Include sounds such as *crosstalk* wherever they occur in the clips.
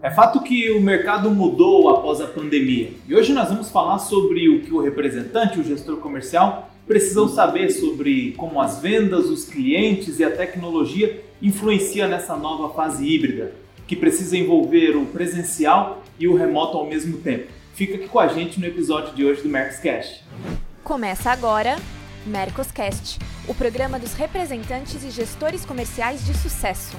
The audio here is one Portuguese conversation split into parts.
É fato que o mercado mudou após a pandemia e hoje nós vamos falar sobre o que o representante, o gestor comercial, precisam saber sobre como as vendas, os clientes e a tecnologia influenciam nessa nova fase híbrida, que precisa envolver o presencial e o remoto ao mesmo tempo. Fica aqui com a gente no episódio de hoje do Mercoscast. Começa agora Mercoscast, o programa dos representantes e gestores comerciais de sucesso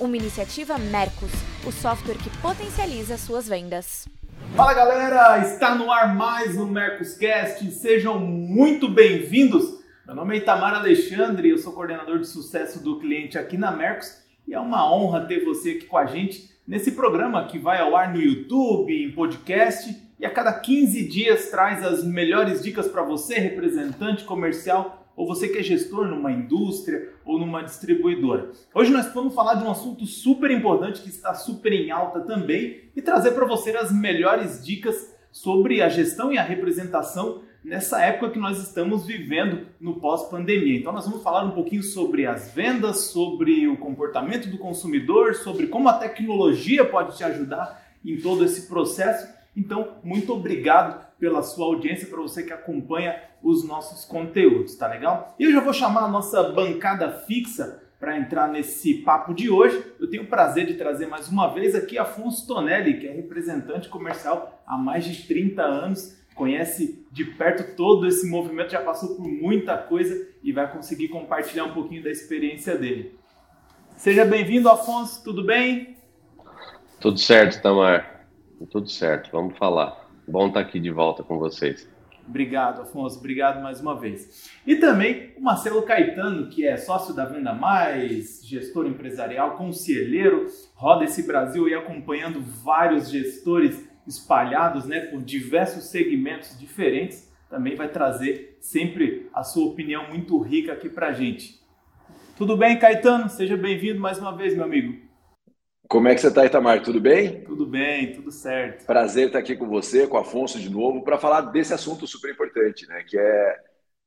uma iniciativa Mercos, o software que potencializa suas vendas. Fala galera, está no ar mais um Mercoscast, sejam muito bem-vindos. Meu nome é Itamar Alexandre, eu sou coordenador de sucesso do cliente aqui na Mercos e é uma honra ter você aqui com a gente nesse programa que vai ao ar no YouTube, em podcast e a cada 15 dias traz as melhores dicas para você, representante comercial ou você que é gestor numa indústria ou numa distribuidora. Hoje nós vamos falar de um assunto super importante que está super em alta também e trazer para você as melhores dicas sobre a gestão e a representação nessa época que nós estamos vivendo no pós-pandemia. Então nós vamos falar um pouquinho sobre as vendas, sobre o comportamento do consumidor, sobre como a tecnologia pode te ajudar em todo esse processo. Então, muito obrigado pela sua audiência, para você que acompanha os nossos conteúdos, tá legal? E eu já vou chamar a nossa bancada fixa para entrar nesse papo de hoje. Eu tenho o prazer de trazer mais uma vez aqui Afonso Tonelli, que é representante comercial há mais de 30 anos, conhece de perto todo esse movimento, já passou por muita coisa e vai conseguir compartilhar um pouquinho da experiência dele. Seja bem-vindo, Afonso, tudo bem? Tudo certo, Tamar. Tudo certo, vamos falar. Bom estar aqui de volta com vocês. Obrigado, Afonso. Obrigado mais uma vez. E também o Marcelo Caetano, que é sócio da Venda Mais, gestor empresarial, conselheiro, roda esse Brasil e acompanhando vários gestores espalhados né, por diversos segmentos diferentes. Também vai trazer sempre a sua opinião muito rica aqui para gente. Tudo bem, Caetano? Seja bem-vindo mais uma vez, meu amigo. Como é que você está, Itamar? Tudo bem? Tudo bem, tudo certo. Prazer estar aqui com você, com o Afonso de novo, para falar desse assunto super importante, né? Que é,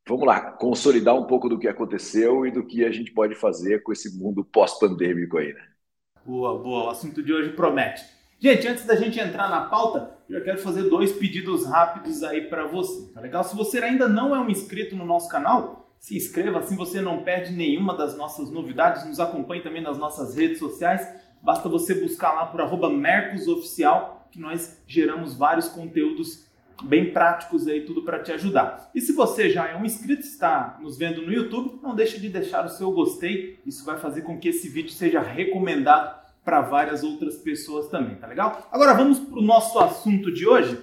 vamos lá, consolidar um pouco do que aconteceu e do que a gente pode fazer com esse mundo pós-pandêmico aí, né? Boa, boa. O assunto de hoje promete. Gente, antes da gente entrar na pauta, eu quero fazer dois pedidos rápidos aí para você, tá legal? Se você ainda não é um inscrito no nosso canal, se inscreva, assim você não perde nenhuma das nossas novidades. Nos acompanhe também nas nossas redes sociais Basta você buscar lá por arroba Mercosoficial, que nós geramos vários conteúdos bem práticos aí, tudo para te ajudar. E se você já é um inscrito, está nos vendo no YouTube, não deixe de deixar o seu gostei. Isso vai fazer com que esse vídeo seja recomendado para várias outras pessoas também, tá legal? Agora vamos para o nosso assunto de hoje.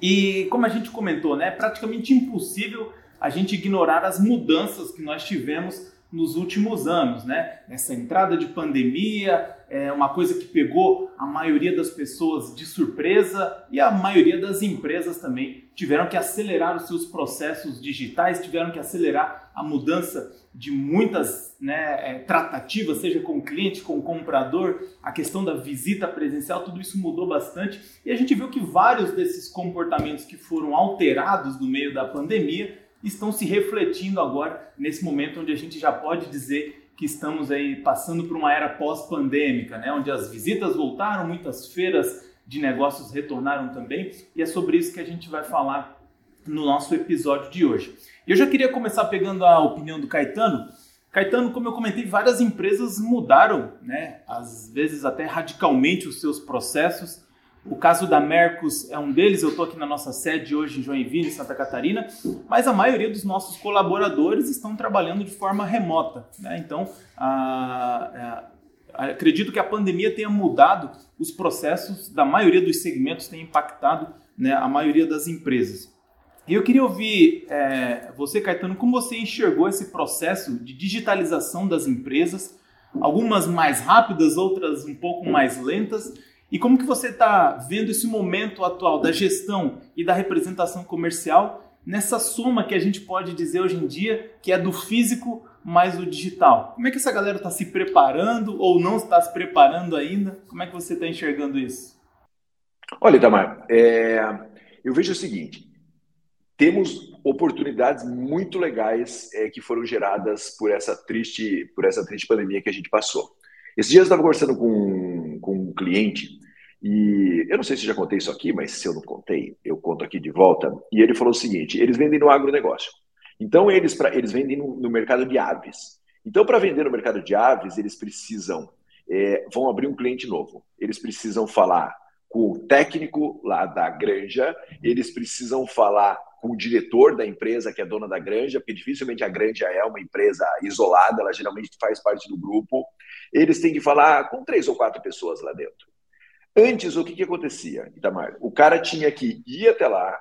E como a gente comentou, né, é praticamente impossível a gente ignorar as mudanças que nós tivemos nos últimos anos, né? Essa entrada de pandemia, é uma coisa que pegou a maioria das pessoas de surpresa e a maioria das empresas também tiveram que acelerar os seus processos digitais, tiveram que acelerar a mudança de muitas né, é, tratativas, seja com o cliente, com o comprador, a questão da visita presencial, tudo isso mudou bastante e a gente viu que vários desses comportamentos que foram alterados no meio da pandemia estão se refletindo agora nesse momento onde a gente já pode dizer que estamos aí passando por uma era pós-pandêmica, né, onde as visitas voltaram, muitas feiras de negócios retornaram também, e é sobre isso que a gente vai falar no nosso episódio de hoje. Eu já queria começar pegando a opinião do Caetano. Caetano, como eu comentei, várias empresas mudaram, né, às vezes até radicalmente os seus processos o caso da Mercos é um deles, eu estou aqui na nossa sede hoje em Joinville, Santa Catarina, mas a maioria dos nossos colaboradores estão trabalhando de forma remota. Né? Então, a, a, acredito que a pandemia tenha mudado os processos da maioria dos segmentos, tem impactado né, a maioria das empresas. E eu queria ouvir é, você, Caetano, como você enxergou esse processo de digitalização das empresas, algumas mais rápidas, outras um pouco mais lentas, e como que você está vendo esse momento atual da gestão e da representação comercial nessa soma que a gente pode dizer hoje em dia que é do físico mais o digital? Como é que essa galera está se preparando ou não está se preparando ainda? Como é que você está enxergando isso? Olha, Itamar, é... eu vejo o seguinte: temos oportunidades muito legais é, que foram geradas por essa triste, por essa triste pandemia que a gente passou. Esses dias eu estava conversando com, com um cliente E eu não sei se já contei isso aqui, mas se eu não contei, eu conto aqui de volta. E ele falou o seguinte: eles vendem no agronegócio. Então, eles, pra, eles vendem no, no mercado de aves. Então, para vender no mercado de aves, eles precisam, é, vão abrir um cliente novo. Eles precisam falar com o técnico lá da granja, eles precisam falar com o diretor da empresa, que é dona da granja, porque dificilmente a granja é uma empresa isolada, ela geralmente faz parte do grupo. Eles têm que falar com três ou quatro pessoas lá dentro. Antes, o que, que acontecia, Itamar? O cara tinha que ir até lá,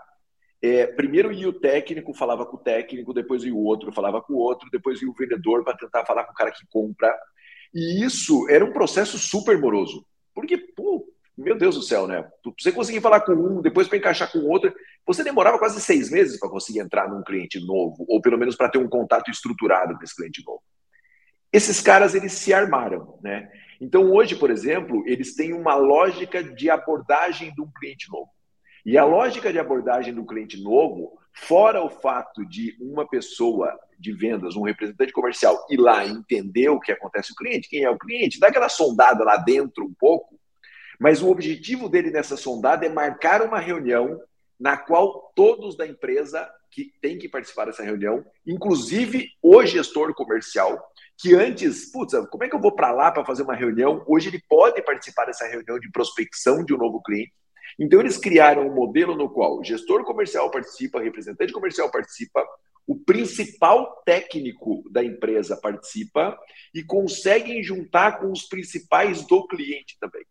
é, primeiro ia o técnico, falava com o técnico, depois ia o outro, falava com o outro, depois ia o vendedor para tentar falar com o cara que compra. E isso era um processo super moroso. Porque, pô, meu Deus do céu, né? Você conseguir falar com um, depois para encaixar com o outro, você demorava quase seis meses para conseguir entrar num cliente novo, ou pelo menos para ter um contato estruturado com esse cliente novo. Esses caras, eles se armaram, né? Então, hoje, por exemplo, eles têm uma lógica de abordagem de um cliente novo. E a lógica de abordagem do cliente novo, fora o fato de uma pessoa de vendas, um representante comercial, ir lá entender o que acontece com o cliente, quem é o cliente, dá aquela sondada lá dentro um pouco, mas o objetivo dele nessa sondada é marcar uma reunião na qual todos da empresa que tem que participar dessa reunião, inclusive o gestor comercial, que antes, putz, como é que eu vou para lá para fazer uma reunião? Hoje ele pode participar dessa reunião de prospecção de um novo cliente. Então, eles criaram um modelo no qual o gestor comercial participa, o representante comercial participa, o principal técnico da empresa participa e conseguem juntar com os principais do cliente também.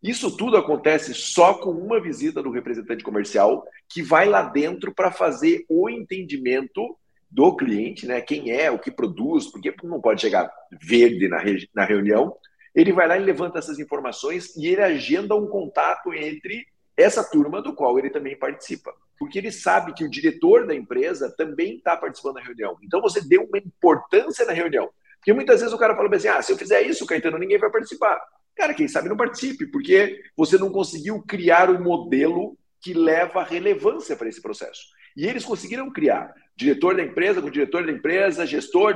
Isso tudo acontece só com uma visita do representante comercial que vai lá dentro para fazer o entendimento do cliente, né? Quem é, o que produz, porque não pode chegar verde na, na reunião, ele vai lá e levanta essas informações e ele agenda um contato entre essa turma do qual ele também participa. Porque ele sabe que o diretor da empresa também está participando da reunião. Então você deu uma importância na reunião. Porque muitas vezes o cara fala assim: ah, se eu fizer isso, Caetano, ninguém vai participar. Cara, quem sabe não participe, porque você não conseguiu criar um modelo que leva relevância para esse processo. E eles conseguiram criar diretor da empresa com diretor da empresa, gestor,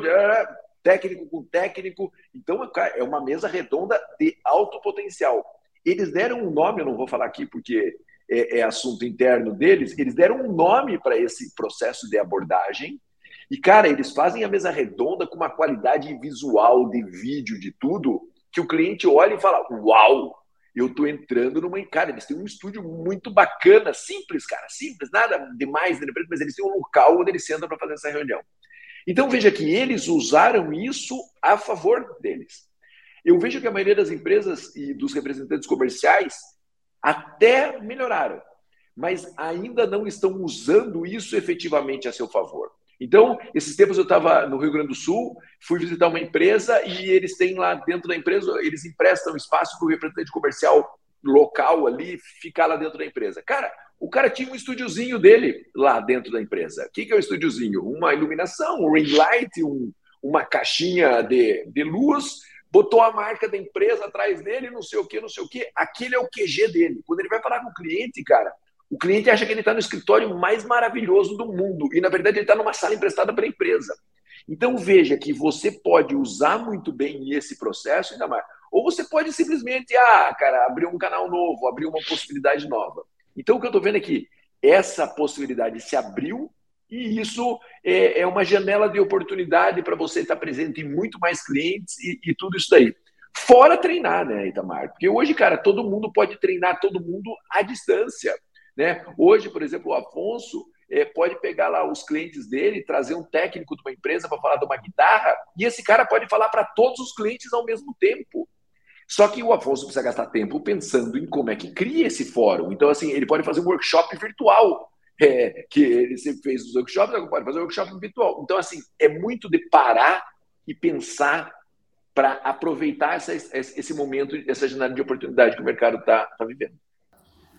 técnico com técnico. Então, é uma mesa redonda de alto potencial. Eles deram um nome, eu não vou falar aqui porque é, é assunto interno deles, eles deram um nome para esse processo de abordagem. E, cara, eles fazem a mesa redonda com uma qualidade visual, de vídeo, de tudo, que o cliente olha e fala: Uau, eu estou entrando numa. Cara, eles têm um estúdio muito bacana, simples, cara, simples, nada demais, mas eles têm um local onde eles sentam para fazer essa reunião. Então veja que eles usaram isso a favor deles. Eu vejo que a maioria das empresas e dos representantes comerciais até melhoraram, mas ainda não estão usando isso efetivamente a seu favor. Então, esses tempos eu estava no Rio Grande do Sul, fui visitar uma empresa e eles têm lá dentro da empresa, eles emprestam espaço para o representante comercial local ali ficar lá dentro da empresa. Cara, o cara tinha um estúdiozinho dele lá dentro da empresa. O que, que é o um estúdiozinho? Uma iluminação, um ring light, um, uma caixinha de, de luz, botou a marca da empresa atrás dele, não sei o que, não sei o que. Aquele é o QG dele. Quando ele vai falar com o cliente, cara, o cliente acha que ele está no escritório mais maravilhoso do mundo e, na verdade, ele está numa sala emprestada para a empresa. Então, veja que você pode usar muito bem esse processo, ainda mais. Ou você pode simplesmente, ah, cara, abrir um canal novo, abrir uma possibilidade nova. Então, o que eu estou vendo que essa possibilidade se abriu e isso é, é uma janela de oportunidade para você estar presente em muito mais clientes e, e tudo isso daí. Fora treinar, né, Itamar? Porque hoje, cara, todo mundo pode treinar todo mundo à distância. Né? Hoje, por exemplo, o Afonso é, pode pegar lá os clientes dele, trazer um técnico de uma empresa para falar de uma guitarra, e esse cara pode falar para todos os clientes ao mesmo tempo. Só que o Afonso precisa gastar tempo pensando em como é que cria esse fórum. Então, assim, ele pode fazer um workshop virtual é, que ele sempre fez os workshops, agora pode fazer um workshop virtual. Então, assim, é muito de parar e pensar para aproveitar essa, esse momento, essa janela de oportunidade que o mercado está tá vivendo.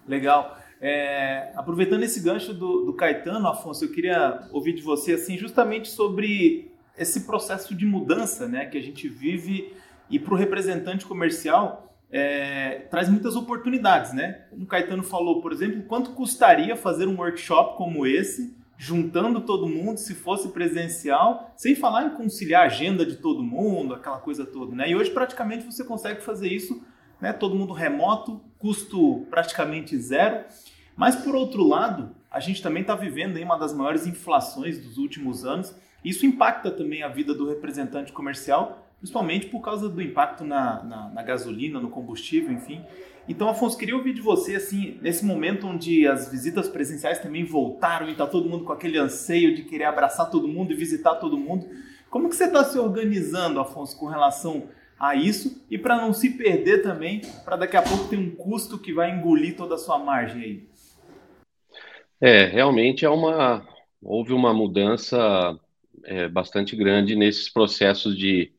Legal. É, aproveitando esse gancho do, do, Caetano, Afonso, eu queria ouvir de você assim justamente sobre esse processo de mudança né, que a gente vive e para o representante comercial é, traz muitas oportunidades, né? Como o Caetano falou, por exemplo, quanto custaria fazer um workshop como esse, juntando todo mundo, se fosse presencial, sem falar em conciliar a agenda de todo mundo, aquela coisa toda, né? E hoje praticamente você consegue fazer isso, né? Todo mundo remoto, custo praticamente zero. Mas por outro lado, a gente também está vivendo uma das maiores inflações dos últimos anos. Isso impacta também a vida do representante comercial, principalmente por causa do impacto na, na, na gasolina, no combustível, enfim. Então, Afonso, queria ouvir de você, assim, nesse momento onde as visitas presenciais também voltaram e está todo mundo com aquele anseio de querer abraçar todo mundo e visitar todo mundo. Como que você está se organizando, Afonso, com relação a isso e para não se perder também, para daqui a pouco ter um custo que vai engolir toda a sua margem aí? É, realmente é uma houve uma mudança é, bastante grande nesses processos de,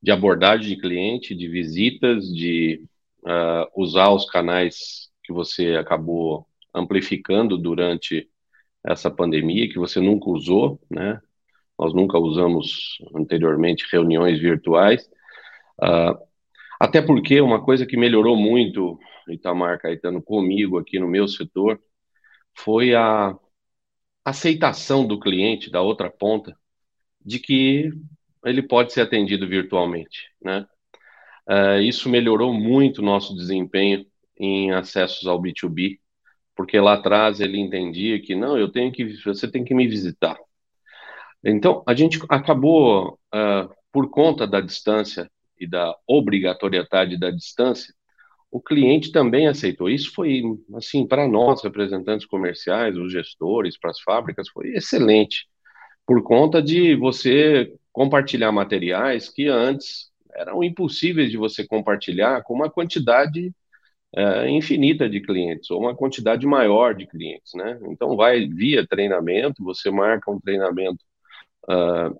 de abordagem de cliente, de visitas, de uh, usar os canais que você acabou amplificando durante essa pandemia, que você nunca usou, né? Nós nunca usamos anteriormente reuniões virtuais. Uh, até porque uma coisa que melhorou muito, Itamar Caetano, comigo aqui no meu setor, foi a aceitação do cliente da outra ponta de que ele pode ser atendido virtualmente, né? Uh, isso melhorou muito o nosso desempenho em acessos ao B2B, porque lá atrás ele entendia que não, eu tenho que, você tem que me visitar. Então a gente acabou uh, por conta da distância e da obrigatoriedade da distância, o cliente também aceitou. Isso foi, assim, para nós, representantes comerciais, os gestores, para as fábricas, foi excelente, por conta de você compartilhar materiais que antes eram impossíveis de você compartilhar com uma quantidade é, infinita de clientes, ou uma quantidade maior de clientes, né? Então, vai via treinamento, você marca um treinamento uh,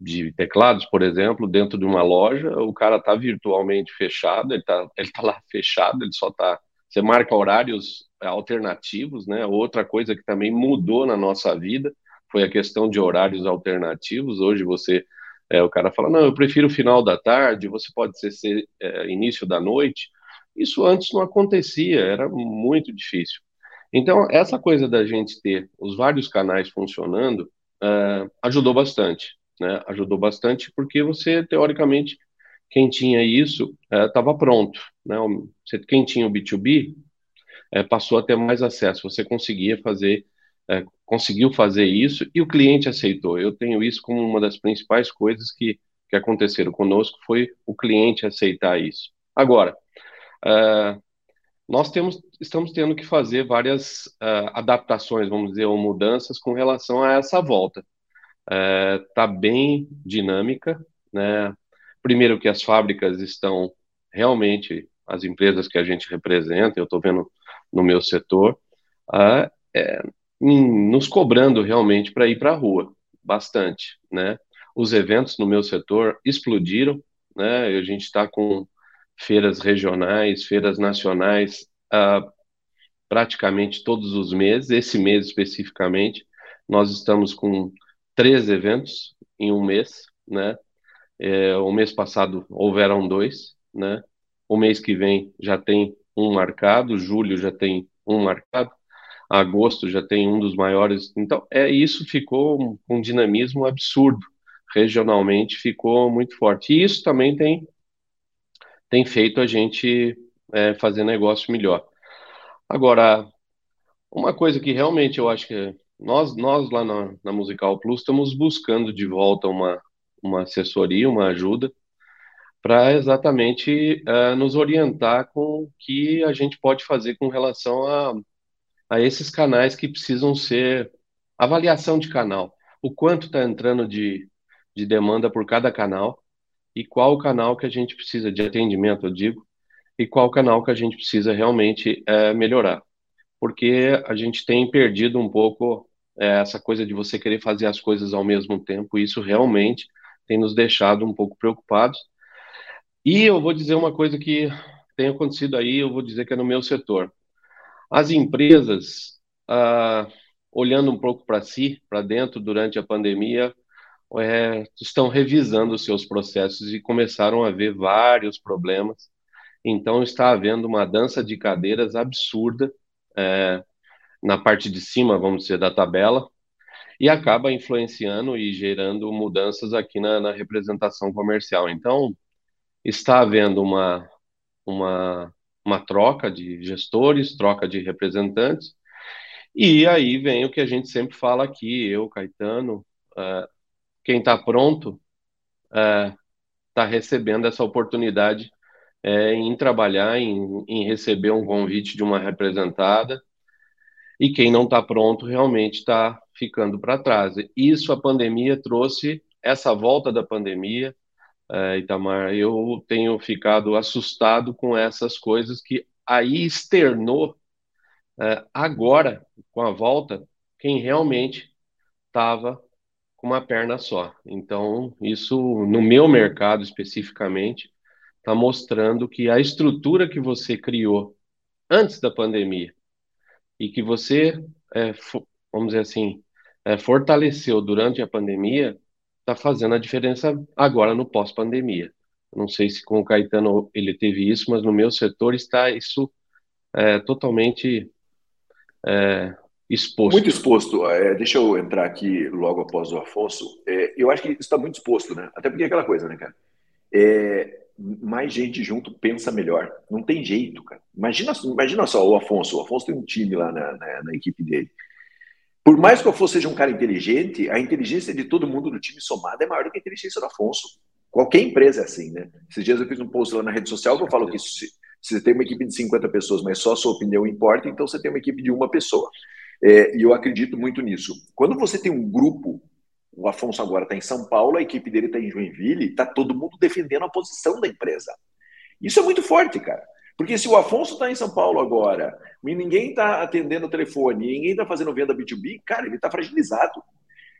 de teclados, por exemplo, dentro de uma loja, o cara está virtualmente fechado, ele está ele tá lá fechado, ele só está. Você marca horários alternativos, né? Outra coisa que também mudou na nossa vida foi a questão de horários alternativos. Hoje você, é, o cara fala, não, eu prefiro o final da tarde, você pode ser, ser é, início da noite. Isso antes não acontecia, era muito difícil. Então, essa coisa da gente ter os vários canais funcionando uh, ajudou bastante né, ajudou bastante, porque você, teoricamente, quem tinha isso estava é, pronto. Né, você, quem tinha o B2B é, passou a ter mais acesso, você conseguia fazer, é, conseguiu fazer isso e o cliente aceitou. Eu tenho isso como uma das principais coisas que, que aconteceram conosco, foi o cliente aceitar isso. Agora, é, nós temos, estamos tendo que fazer várias uh, adaptações, vamos dizer, ou mudanças com relação a essa volta está é, bem dinâmica, né? Primeiro que as fábricas estão realmente, as empresas que a gente representa, eu estou vendo no meu setor, uh, é, nos cobrando realmente para ir para a rua, bastante, né? Os eventos no meu setor explodiram, né? A gente está com feiras regionais, feiras nacionais, uh, praticamente todos os meses. Esse mês especificamente, nós estamos com três eventos em um mês, né? É, o mês passado houveram dois, né? O mês que vem já tem um marcado, julho já tem um marcado, agosto já tem um dos maiores. Então, é isso ficou um dinamismo absurdo. Regionalmente ficou muito forte. E isso também tem, tem feito a gente é, fazer negócio melhor. Agora, uma coisa que realmente eu acho que nós, nós lá na, na Musical Plus estamos buscando de volta uma, uma assessoria, uma ajuda, para exatamente uh, nos orientar com o que a gente pode fazer com relação a, a esses canais que precisam ser avaliação de canal. O quanto está entrando de, de demanda por cada canal e qual o canal que a gente precisa de atendimento, eu digo, e qual canal que a gente precisa realmente uh, melhorar. Porque a gente tem perdido um pouco é, essa coisa de você querer fazer as coisas ao mesmo tempo, isso realmente tem nos deixado um pouco preocupados. E eu vou dizer uma coisa que tem acontecido aí, eu vou dizer que é no meu setor. As empresas, ah, olhando um pouco para si, para dentro, durante a pandemia, é, estão revisando os seus processos e começaram a ver vários problemas. Então, está havendo uma dança de cadeiras absurda. É, na parte de cima, vamos dizer, da tabela, e acaba influenciando e gerando mudanças aqui na, na representação comercial. Então, está havendo uma, uma uma troca de gestores, troca de representantes, e aí vem o que a gente sempre fala aqui, eu, Caetano, uh, quem está pronto está uh, recebendo essa oportunidade uh, em trabalhar, em, em, receber um convite de uma representada, e quem não está pronto realmente está ficando para trás. Isso a pandemia trouxe, essa volta da pandemia, uh, Itamar, eu tenho ficado assustado com essas coisas que aí externou uh, agora, com a volta, quem realmente estava com uma perna só. Então, isso no meu mercado especificamente está mostrando que a estrutura que você criou antes da pandemia e que você, é, vamos dizer assim, é, fortaleceu durante a pandemia está fazendo a diferença agora no pós-pandemia. Não sei se com o Caetano ele teve isso, mas no meu setor está isso é, totalmente é, exposto. Muito exposto. É, deixa eu entrar aqui logo após o Afonso. É, eu acho que está muito exposto, né? Até porque é aquela coisa, né, cara? É, mais gente junto pensa melhor. Não tem jeito, cara. Imagina, imagina só o Afonso. O Afonso tem um time lá na, na, na equipe dele. Por mais que o Afonso seja um cara inteligente, a inteligência de todo mundo do time somado é maior do que a inteligência do Afonso. Qualquer empresa é assim, né? Esses dias eu fiz um post lá na rede social que eu falo que se, se você tem uma equipe de 50 pessoas, mas só a sua opinião importa, então você tem uma equipe de uma pessoa. É, e eu acredito muito nisso. Quando você tem um grupo, o Afonso agora está em São Paulo, a equipe dele está em Joinville, está todo mundo defendendo a posição da empresa. Isso é muito forte, cara. Porque se o Afonso está em São Paulo agora, e ninguém está atendendo o telefone, ninguém está fazendo venda B2B, cara, ele está fragilizado.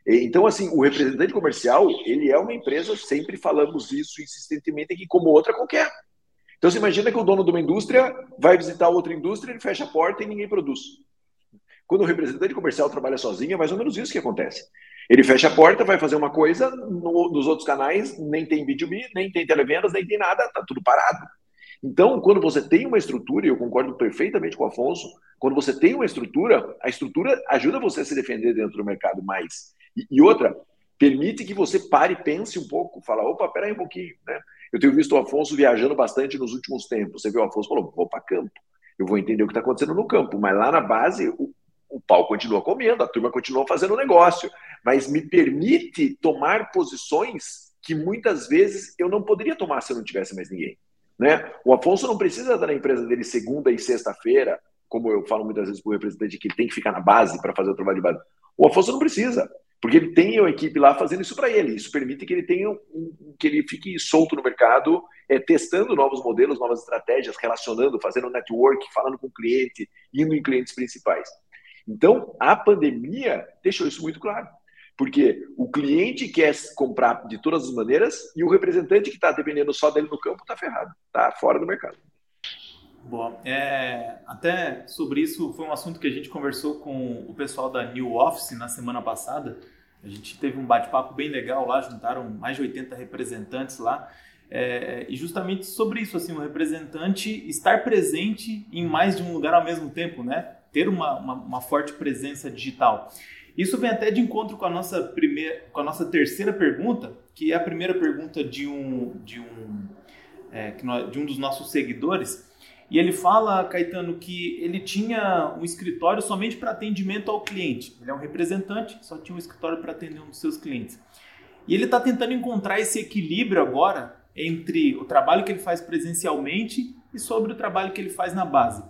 Então, assim, o representante comercial, ele é uma empresa, sempre falamos isso insistentemente, que como outra qualquer. Então, você imagina que o dono de uma indústria vai visitar outra indústria, ele fecha a porta e ninguém produz. Quando o representante comercial trabalha sozinho, é mais ou menos isso que acontece. Ele fecha a porta, vai fazer uma coisa, no, nos outros canais nem tem B2B, nem tem televendas, nem tem nada, tá tudo parado. Então, quando você tem uma estrutura, e eu concordo perfeitamente com o Afonso, quando você tem uma estrutura, a estrutura ajuda você a se defender dentro do mercado mais. E, e outra, permite que você pare e pense um pouco, fala, opa, peraí um pouquinho, né? Eu tenho visto o Afonso viajando bastante nos últimos tempos. Você viu o Afonso falou, vou para campo, eu vou entender o que está acontecendo no campo, mas lá na base o pau continua comendo, a turma continua fazendo negócio, mas me permite tomar posições que muitas vezes eu não poderia tomar se eu não tivesse mais ninguém. Né? O Afonso não precisa estar na empresa dele segunda e sexta-feira, como eu falo muitas vezes para o representante, que ele tem que ficar na base para fazer o trabalho de base. O Afonso não precisa, porque ele tem uma equipe lá fazendo isso para ele. Isso permite que ele tenha um, que ele fique solto no mercado, é, testando novos modelos, novas estratégias, relacionando, fazendo network, falando com o cliente, indo em clientes principais. Então, a pandemia deixou isso muito claro. Porque o cliente quer comprar de todas as maneiras e o representante que está dependendo só dele no campo está ferrado, está fora do mercado. Bom, é, até sobre isso foi um assunto que a gente conversou com o pessoal da New Office na semana passada. A gente teve um bate-papo bem legal lá, juntaram mais de 80 representantes lá. É, e justamente sobre isso, assim, o representante estar presente em mais de um lugar ao mesmo tempo, né? Ter uma, uma, uma forte presença digital. Isso vem até de encontro com a nossa primeira, com a nossa terceira pergunta, que é a primeira pergunta de um, de um, é, de um dos nossos seguidores. E ele fala, Caetano, que ele tinha um escritório somente para atendimento ao cliente. Ele é um representante, só tinha um escritório para atender um dos seus clientes. E ele está tentando encontrar esse equilíbrio agora entre o trabalho que ele faz presencialmente e sobre o trabalho que ele faz na base.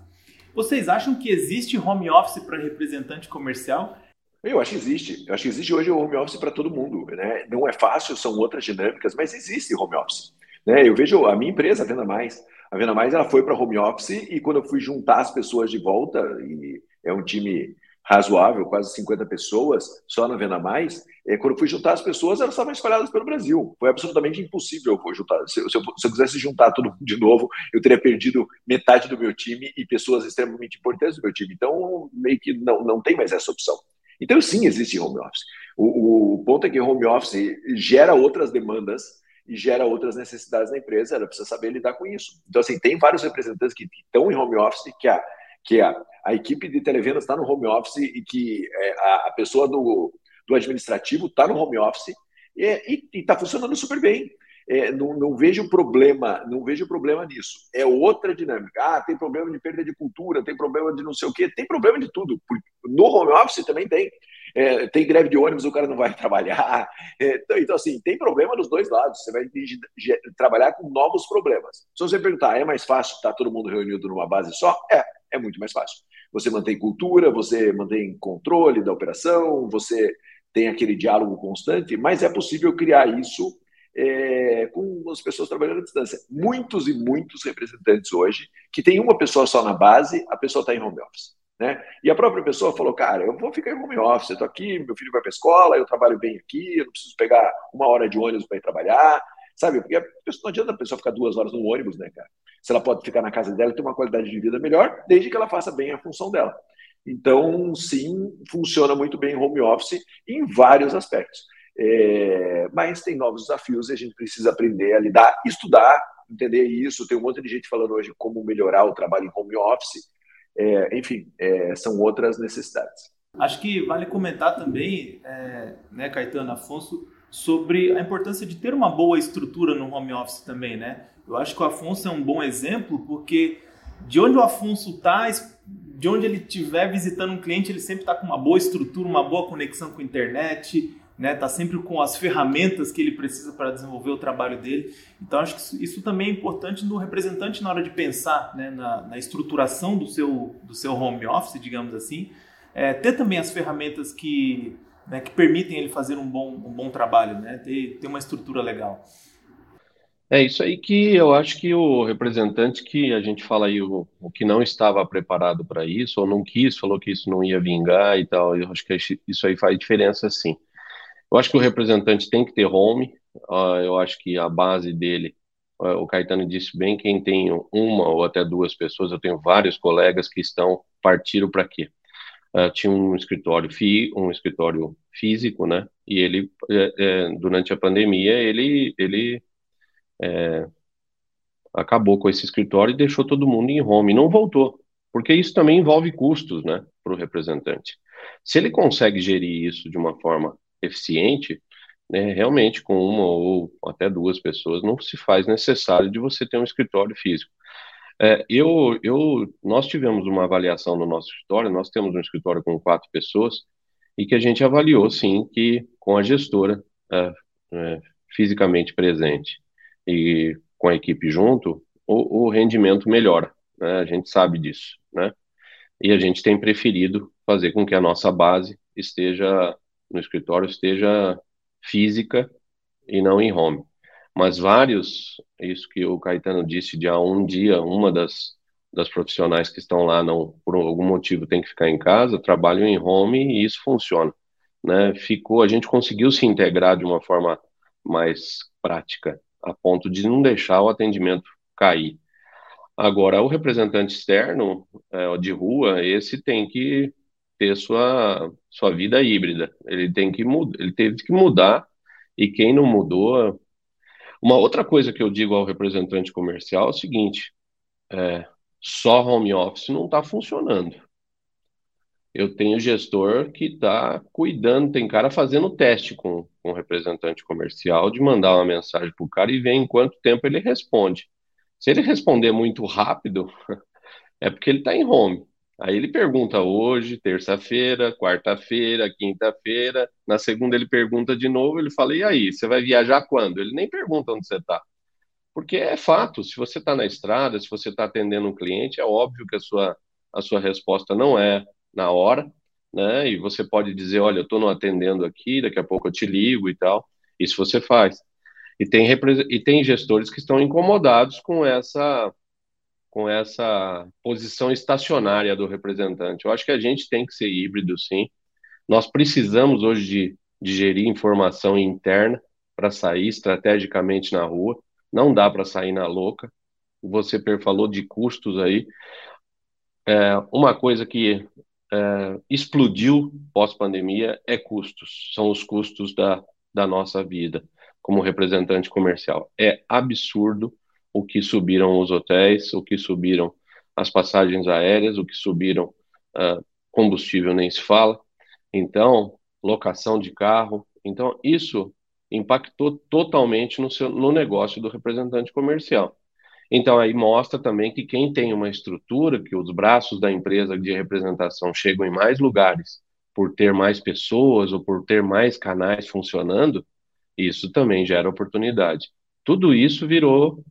Vocês acham que existe home office para representante comercial? Eu acho que existe. Eu acho que existe hoje o home office para todo mundo. Né? Não é fácil, são outras dinâmicas, mas existe home office. Né? Eu vejo a minha empresa, a Venda Mais. A Venda Mais ela foi para home office e quando eu fui juntar as pessoas de volta, e é um time razoável, quase 50 pessoas, só na Venda Mais, é, quando fui juntar as pessoas, elas estavam espalhadas pelo Brasil. Foi absolutamente impossível juntar. Se, eu, se eu quisesse juntar mundo *laughs* de novo, eu teria perdido metade do meu time e pessoas extremamente importantes do meu time. Então, meio que não, não tem mais essa opção. Então, sim, existe home office. O, o ponto é que home office gera outras demandas e gera outras necessidades na empresa, ela precisa saber lidar com isso. Então, assim, tem vários representantes que estão em home office, que a, que a, a equipe de televendas está no home office e que é, a, pessoa do, do administrativo está no home office e está funcionando super bem. é, não, não, vejo problema, não vejo problema nisso. É outra dinâmica. Ah, tem problema de perda de cultura, tem problema de não sei o quê, tem problema de tudo. No home office também tem. É, tem greve de ônibus, o cara não vai *laughs* trabalhar. É, então, então, assim, tem problema dos dois lados. Você vai trabalhar com novos problemas. Se você perguntar, é mais fácil estar todo mundo reunido numa base só? É, é muito mais fácil. Você mantém cultura, você mantém controle da operação, você tem aquele diálogo constante, mas é possível criar isso é, com as pessoas trabalhando à distância. Muitos e muitos representantes hoje que tem uma pessoa só na base, a pessoa está em home office. Né? E a própria pessoa falou, cara, eu vou ficar em home office, eu estou aqui, meu filho vai para a escola, eu trabalho bem aqui, eu não preciso pegar uma hora de ônibus para ir trabalhar, sabe? Porque não adianta a pessoa ficar duas horas no ônibus, né, cara? Se ela pode ficar na casa dela e ter uma qualidade de vida melhor, desde que ela faça bem a função dela. Então, sim, funciona muito bem home office em vários aspectos. É, mas tem novos desafios e a gente precisa aprender a lidar, estudar, entender isso. Tem um monte de gente falando hoje como melhorar o trabalho em home office. É, enfim, é, são outras necessidades. Acho que vale comentar também, é, né, Caetano Afonso, sobre a importância de ter uma boa estrutura no home office também, né? Eu acho que o Afonso é um bom exemplo porque de onde o Afonso está, de onde ele estiver visitando um cliente, ele sempre está com uma boa estrutura, uma boa conexão com a internet, né? Tá sempre com as ferramentas que ele precisa para desenvolver o trabalho dele. Então acho que isso, isso, também é importante no representante na hora de pensar, né? na, na estruturação do seu do seu home office, digamos assim, é, ter também as ferramentas que né, que permitem ele fazer um bom um bom trabalho, né? Ter, ter uma estrutura legal. É isso aí que eu acho que o representante que a gente fala aí, o, o que não estava preparado para isso, ou não quis, falou que isso não ia vingar e tal, eu acho que isso aí faz diferença sim. Eu acho que o representante tem que ter home, uh, eu acho que a base dele, uh, o Caetano disse bem, quem tem uma ou até duas pessoas, eu tenho vários colegas que estão, partiram para quê? Uh, tinha um escritório fi, um escritório físico, né? E ele, é, é, durante a pandemia, ele, ele é, acabou com esse escritório e deixou todo mundo em home. Não voltou, porque isso também envolve custos né, para o representante. Se ele consegue gerir isso de uma forma eficiente, né, realmente com uma ou até duas pessoas não se faz necessário de você ter um escritório físico. É, eu, eu, nós tivemos uma avaliação no nosso escritório, nós temos um escritório com quatro pessoas, e que a gente avaliou, sim, que com a gestora é, é, fisicamente presente e com a equipe junto, o, o rendimento melhora. Né? A gente sabe disso, né? E a gente tem preferido fazer com que a nossa base esteja no escritório, esteja física e não em home. Mas vários, isso que o Caetano disse, de a um dia, uma das, das profissionais que estão lá, não por algum motivo tem que ficar em casa, trabalham em home e isso funciona. Né? Ficou, a gente conseguiu se integrar de uma forma mais prática a ponto de não deixar o atendimento cair. Agora, o representante externo é, de rua, esse tem que ter sua, sua vida híbrida. Ele tem que ele teve que mudar, e quem não mudou. Uma outra coisa que eu digo ao representante comercial é o seguinte: é, só home office não está funcionando eu tenho gestor que está cuidando, tem cara fazendo teste com, com o representante comercial de mandar uma mensagem para o cara e ver em quanto tempo ele responde. Se ele responder muito rápido, *laughs* é porque ele está em home. Aí ele pergunta hoje, terça-feira, quarta-feira, quinta-feira. Na segunda ele pergunta de novo, ele fala, e aí, você vai viajar quando? Ele nem pergunta onde você está. Porque é fato, se você está na estrada, se você está atendendo um cliente, é óbvio que a sua, a sua resposta não é na hora, né? E você pode dizer, olha, eu estou não atendendo aqui, daqui a pouco eu te ligo e tal. Isso você faz. E tem, e tem gestores que estão incomodados com essa com essa posição estacionária do representante. Eu acho que a gente tem que ser híbrido, sim. Nós precisamos hoje de, de gerir informação interna para sair estrategicamente na rua. Não dá para sair na louca. Você falou de custos aí. É, uma coisa que é, explodiu pós-pandemia é custos, são os custos da, da nossa vida como representante comercial. É absurdo o que subiram os hotéis, o que subiram as passagens aéreas, o que subiram uh, combustível nem se fala. Então, locação de carro. Então, isso impactou totalmente no, seu, no negócio do representante comercial. Então, aí mostra também que quem tem uma estrutura, que os braços da empresa de representação chegam em mais lugares por ter mais pessoas ou por ter mais canais funcionando, isso também gera oportunidade. Tudo isso virou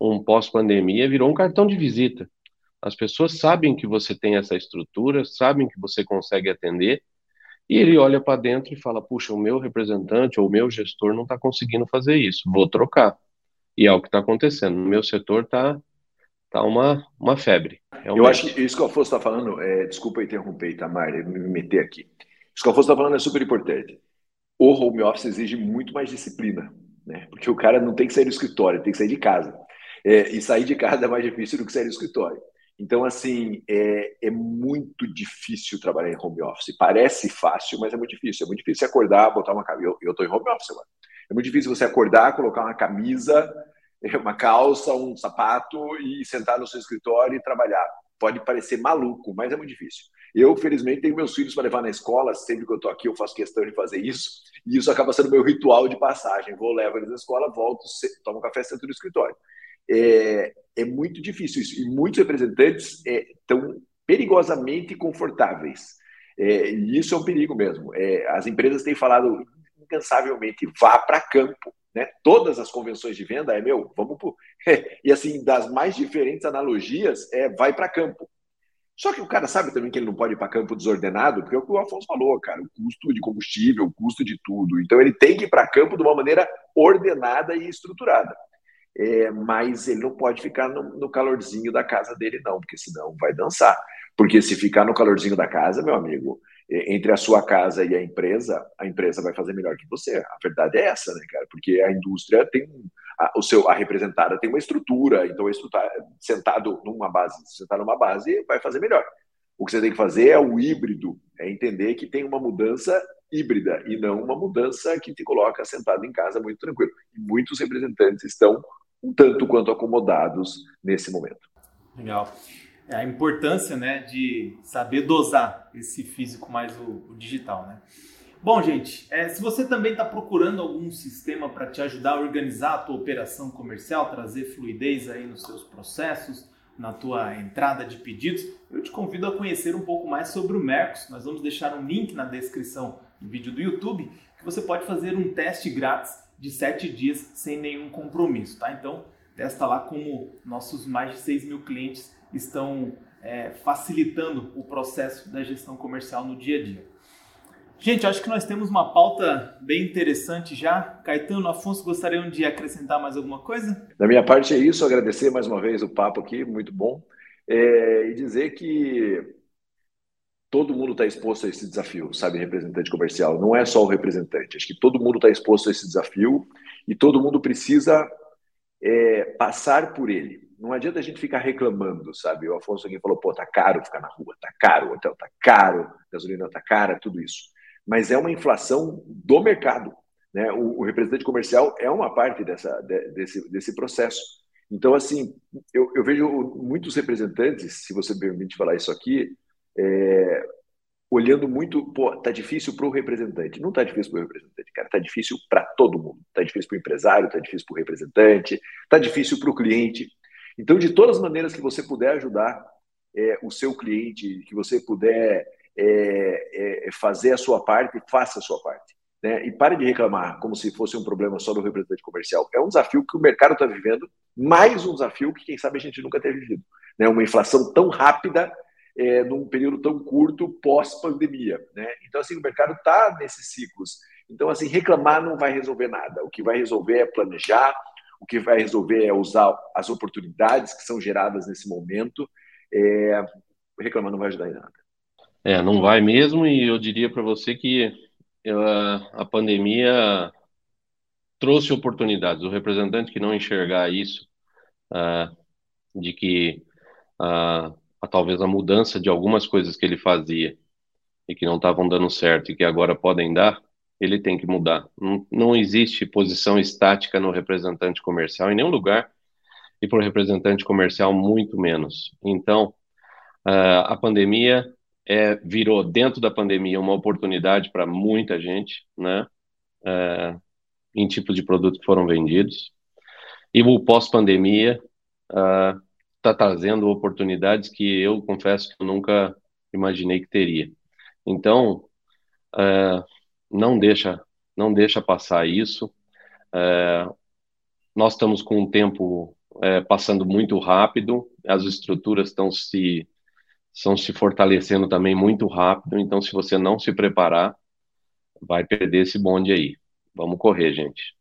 um pós-pandemia, virou um cartão de visita. As pessoas sabem que você tem essa estrutura, sabem que você consegue atender, e ele olha para dentro e fala: puxa, o meu representante ou o meu gestor não está conseguindo fazer isso, vou trocar. E é o que está acontecendo. No meu setor está tá uma, uma febre. Realmente. Eu acho que isso que o Afonso está falando, é, desculpa interromper, Tamar, me meter aqui. Isso que o Afonso está falando é super importante. O home office exige muito mais disciplina, né? Porque o cara não tem que sair do escritório, tem que sair de casa. É, e sair de casa é mais difícil do que sair do escritório. Então, assim, é, é, muito difícil trabalhar em home office. Parece fácil, mas é muito difícil. É muito difícil acordar, botar uma camisa. Eu estou em home office agora. É muito difícil você acordar, colocar uma camisa, *laughs* uma calça, um sapato e sentar no seu escritório e trabalhar. Pode parecer maluco, mas é muito difícil. Eu, felizmente, tenho meus filhos para levar na escola. Sempre que eu estou aqui, eu faço questão de fazer isso. E isso acaba sendo meu ritual de passagem. Vou, levo eles na escola, volto, tomo café, sento no escritório. É, é muito difícil isso. E muitos representantes estão é, perigosamente confortáveis. É, e isso é um perigo mesmo. É, as empresas têm falado incansavelmente: vá para campo. Né? Todas as convenções de venda é meu, vamos pro... *laughs* e assim das mais diferentes analogias é vai para campo. Só que o cara sabe também que ele não pode ir para campo desordenado, porque é o que o Afonso falou, cara, o custo de combustível, o custo de tudo. Então ele tem que ir para campo de uma maneira ordenada e estruturada. É, mas ele não pode ficar no, no, calorzinho da casa dele, não, porque senão vai dançar. Porque se ficar no calorzinho da casa, meu amigo, entre a sua casa e a empresa, a empresa vai fazer melhor que você. A verdade é essa, né, cara? Porque a indústria tem a, o seu a representada tem uma estrutura, então a estrutura sentado numa base, sentar numa base vai fazer melhor. O que você tem que fazer é o híbrido, é entender que tem uma mudança híbrida e não uma mudança que te coloca sentado em casa muito tranquilo. Muitos representantes estão um tanto quanto acomodados nesse momento. Legal. É a importância né, de saber dosar esse físico mais o, o digital. Né? Bom, gente, é, se você também está procurando algum sistema para te ajudar a organizar a tua operação comercial, trazer fluidez aí nos seus processos, na tua entrada de pedidos, eu te convido a conhecer um pouco mais sobre o Mercos. Nós vamos deixar um link na descrição do vídeo do YouTube que você pode fazer um teste grátis de 7 dias sem nenhum compromisso, tá? Então, testa lá como nossos mais de 6 mil clientes estão é, facilitando o processo da gestão comercial no dia a dia. Gente, acho que nós temos uma pauta bem interessante já. Caetano, Afonso, gostariam de acrescentar mais alguma coisa? Da minha parte é isso, agradecer mais uma vez o papo aqui, muito bom. É, e dizer que todo mundo está exposto a esse desafio, sabe, representante comercial. Não é só o representante. Acho que todo mundo está exposto a esse desafio e todo mundo precisa é, passar por ele. Não adianta a gente ficar reclamando, sabe? O Afonso aqui falou, pô, tá caro ficar na rua, tá caro, o hotel tá caro, gasolina tá cara, tudo isso. Mas é uma inflação do mercado. Né? O, o representante comercial é uma parte dessa, de, desse, desse processo. Então, assim, eu, eu vejo muitos representantes, se você me permite falar isso aqui, é, olhando muito, pô, tá difícil para o representante. Não tá difícil para o representante, cara, tá difícil para todo mundo. Tá difícil para o empresário, tá difícil para o representante, tá difícil para o cliente. Então, de todas as maneiras que você puder ajudar é, o seu cliente, que você puder é, é, fazer a sua parte, faça a sua parte. Né? E pare de reclamar como se fosse um problema só do representante comercial. É um desafio que o mercado está vivendo, mais um desafio que, quem sabe, a gente nunca teve vivido. Né? Uma inflação tão rápida é, num período tão curto pós-pandemia. Né? Então, assim, o mercado está nesses ciclos. Então, assim, reclamar não vai resolver nada. O que vai resolver é planejar, o que vai resolver é usar as oportunidades que são geradas nesse momento. É, reclamar não vai ajudar em nada. É, não vai mesmo, e eu diria para você que uh, a pandemia trouxe oportunidades. O representante que não enxergar isso, uh, de que uh, a, talvez a mudança de algumas coisas que ele fazia e que não estavam dando certo e que agora podem dar, ele tem que mudar. Não, não existe posição estática no representante comercial em nenhum lugar e para o representante comercial muito menos. Então, uh, a pandemia é, virou dentro da pandemia uma oportunidade para muita gente, né? Uh, em tipos de produto que foram vendidos. E o pós-pandemia está trazendo oportunidades que eu confesso que eu nunca imaginei que teria. Então, uh, não deixa não deixa passar isso. Uh, nós estamos com um tempo é, passando muito rápido, as estruturas estão se estão se fortalecendo também muito rápido, então se você não se preparar, vai perder esse bonde aí. Vamos correr, gente.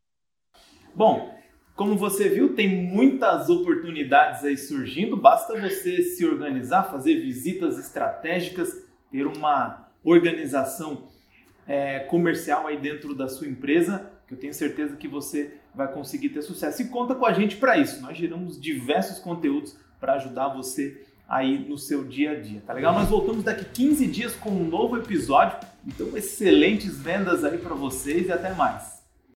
Bom, como você viu, tem muitas oportunidades aí surgindo, basta você se organizar, fazer visitas estratégicas, ter uma organização é, comercial aí dentro da sua empresa, que eu tenho certeza que você vai conseguir ter sucesso. E conta com a gente para isso. Nós geramos diversos conteúdos para ajudar você aí no seu dia a dia, tá legal? Nós voltamos daqui 15 dias com um novo episódio. Então, excelentes vendas aí para vocês e até mais.